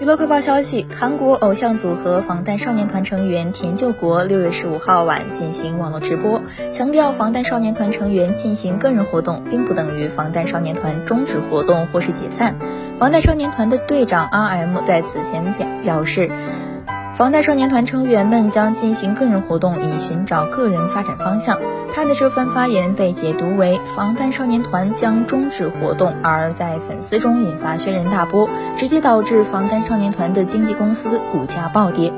娱乐快报消息：韩国偶像组合防弹少年团成员田柾国六月十五号晚进行网络直播，强调防弹少年团成员进行个人活动，并不等于防弹少年团终止活动或是解散。防弹少年团的队长 RM 在此前表表示。防弹少年团成员们将进行个人活动，以寻找个人发展方向。他的这番发言被解读为防弹少年团将终止活动，而在粉丝中引发轩然大波，直接导致防弹少年团的经纪公司股价暴跌。